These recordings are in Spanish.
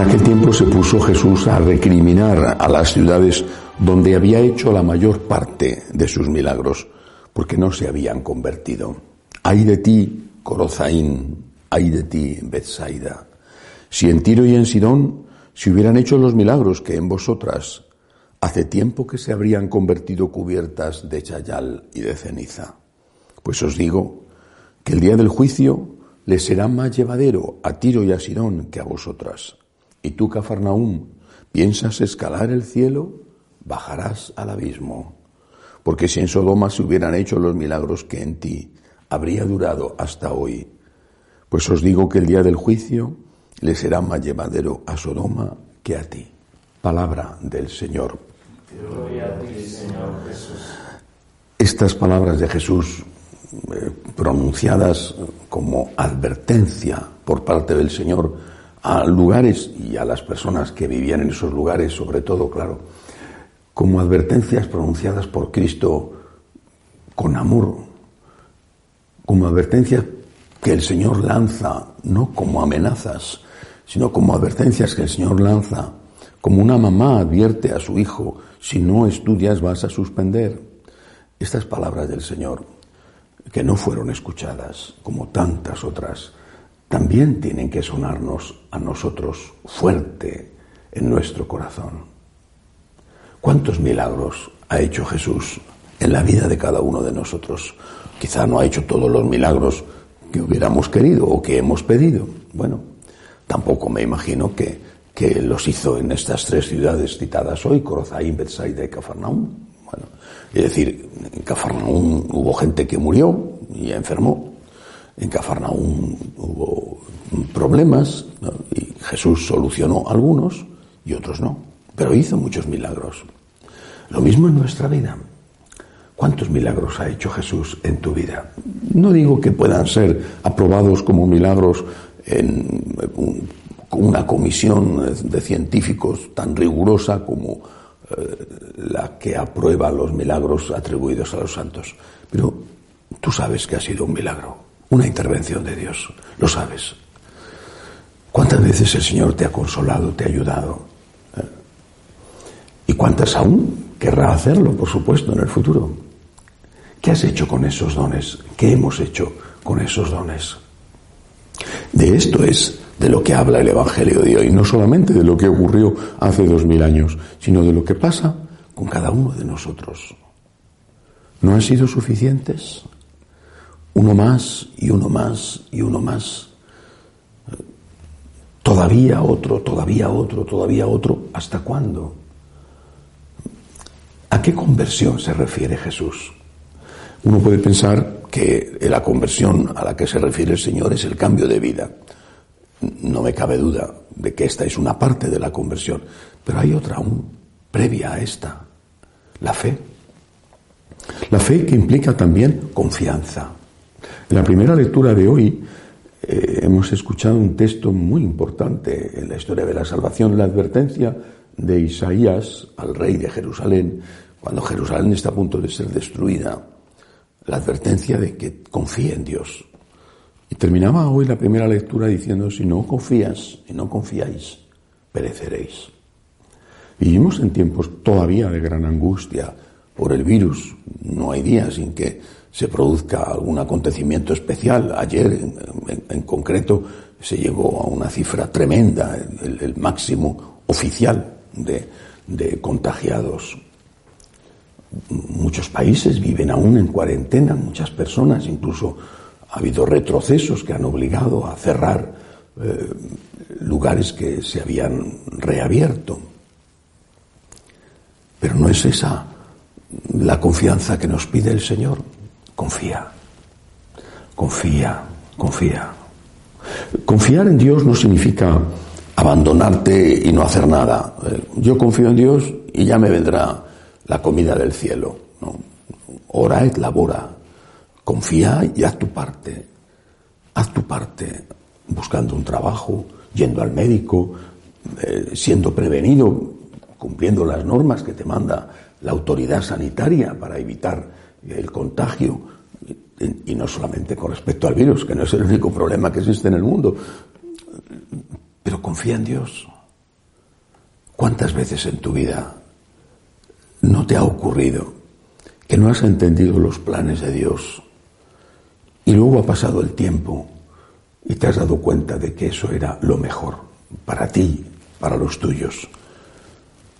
En aquel tiempo se puso Jesús a recriminar a las ciudades donde había hecho la mayor parte de sus milagros, porque no se habían convertido. Ay de ti, Corozaín, ay de ti, Bethsaida. Si en Tiro y en Sidón se hubieran hecho los milagros que en vosotras, hace tiempo que se habrían convertido cubiertas de chayal y de ceniza. Pues os digo que el día del juicio les será más llevadero a Tiro y a Sidón que a vosotras. Y tú, Cafarnaúm, piensas escalar el cielo, bajarás al abismo. Porque si en Sodoma se hubieran hecho los milagros que en ti, habría durado hasta hoy. Pues os digo que el día del juicio le será más llevadero a Sodoma que a ti. Palabra del Señor. Gloria a ti, Señor Jesús. Estas palabras de Jesús, eh, pronunciadas como advertencia por parte del Señor, a lugares y a las personas que vivían en esos lugares, sobre todo, claro, como advertencias pronunciadas por Cristo con amor, como advertencias que el Señor lanza, no como amenazas, sino como advertencias que el Señor lanza, como una mamá advierte a su hijo, si no estudias vas a suspender. Estas palabras del Señor, que no fueron escuchadas, como tantas otras, también tienen que sonarnos a nosotros fuerte en nuestro corazón. ¿Cuántos milagros ha hecho Jesús en la vida de cada uno de nosotros? Quizá no ha hecho todos los milagros que hubiéramos querido o que hemos pedido. Bueno, tampoco me imagino que, que los hizo en estas tres ciudades citadas hoy, Corozaín, Bethsaida y Cafarnaúm. Bueno, es decir, en Cafarnaúm hubo gente que murió y enfermó, en Cafarnaúm hubo problemas y Jesús solucionó algunos y otros no, pero hizo muchos milagros. Lo mismo en nuestra vida. ¿Cuántos milagros ha hecho Jesús en tu vida? No digo que puedan ser aprobados como milagros en una comisión de científicos tan rigurosa como eh, la que aprueba los milagros atribuidos a los santos, pero tú sabes que ha sido un milagro una intervención de Dios, lo sabes. ¿Cuántas veces el Señor te ha consolado, te ha ayudado? ¿Eh? ¿Y cuántas aún querrá hacerlo, por supuesto, en el futuro? ¿Qué has hecho con esos dones? ¿Qué hemos hecho con esos dones? De esto es de lo que habla el Evangelio de hoy, no solamente de lo que ocurrió hace dos mil años, sino de lo que pasa con cada uno de nosotros. ¿No han sido suficientes? Uno más y uno más y uno más. Todavía otro, todavía otro, todavía otro. ¿Hasta cuándo? ¿A qué conversión se refiere Jesús? Uno puede pensar que la conversión a la que se refiere el Señor es el cambio de vida. No me cabe duda de que esta es una parte de la conversión, pero hay otra aún previa a esta, la fe. La fe que implica también confianza. En la primera lectura de hoy eh, hemos escuchado un texto muy importante en la historia de la salvación, la advertencia de Isaías al rey de Jerusalén, cuando Jerusalén está a punto de ser destruida, la advertencia de que confíe en Dios. Y terminaba hoy la primera lectura diciendo, si no confías y no confiáis, pereceréis. Vivimos en tiempos todavía de gran angustia por el virus. No hay día sin que se produzca algún acontecimiento especial. Ayer, en, concreto, se llegó a una cifra tremenda, el, máximo oficial de, contagiados. Muchos países viven aún en cuarentena, muchas personas, incluso ha habido retrocesos que han obligado a cerrar eh, lugares que se habían reabierto. Pero no es esa la confianza que nos pide el Señor. Confía, confía, confía. Confiar en Dios no significa abandonarte y no hacer nada. Eh, yo confío en Dios y ya me vendrá la comida del cielo. ¿no? Ora et labora. Confía y haz tu parte. Haz tu parte buscando un trabajo, yendo al médico, eh, siendo prevenido, cumpliendo las normas que te manda la autoridad sanitaria para evitar el contagio, y, no solamente con respecto al virus, que no es el único problema que existe en el mundo, pero confía en Dios. ¿Cuántas veces en tu vida no te ha ocurrido que no has entendido los planes de Dios y luego ha pasado el tiempo y te has dado cuenta de que eso era lo mejor para ti, para los tuyos?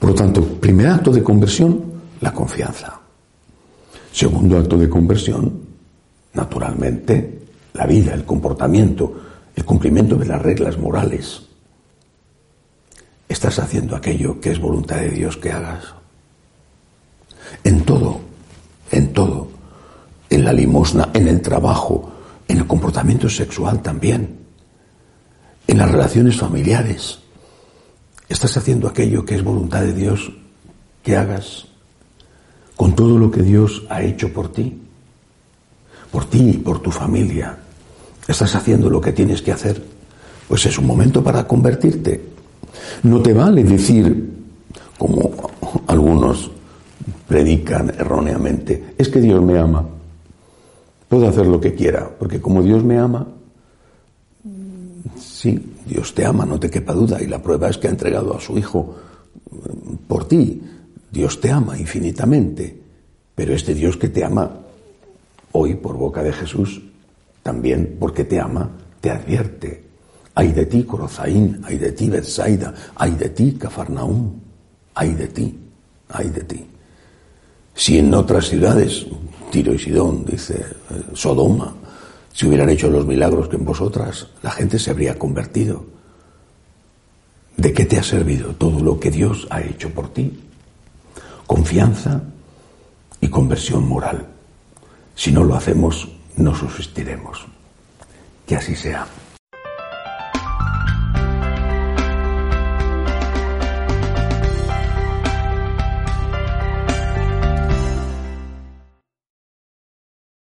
Por lo tanto, primer acto de conversión, la confianza. Segundo acto de conversión, naturalmente, la vida, el comportamiento, el cumplimiento de las reglas morales. Estás haciendo aquello que es voluntad de Dios que hagas. En todo, en todo. En la limosna, en el trabajo, en el comportamiento sexual también. En las relaciones familiares. Estás haciendo aquello que es voluntad de Dios que hagas con todo lo que Dios ha hecho por ti, por ti y por tu familia. Estás haciendo lo que tienes que hacer. Pues es un momento para convertirte. No te vale decir, como algunos predican erróneamente, es que Dios me ama. Puedo hacer lo que quiera, porque como Dios me ama, sí, Dios te ama, no te quepa duda, y la prueba es que ha entregado a su Hijo por ti. Dios te ama infinitamente, pero este Dios que te ama hoy por boca de Jesús, también porque te ama, te advierte. Hay de ti, Corozaín, hay de ti, Bethsaida, hay de ti, Cafarnaúm, hay de ti, hay de ti. Si en otras ciudades, Tiro y Sidón, dice eh, Sodoma, si hubieran hecho los milagros que en vosotras, la gente se habría convertido. ¿De qué te ha servido todo lo que Dios ha hecho por ti? Confianza y conversión moral. Si no lo hacemos, no subsistiremos. Que así sea.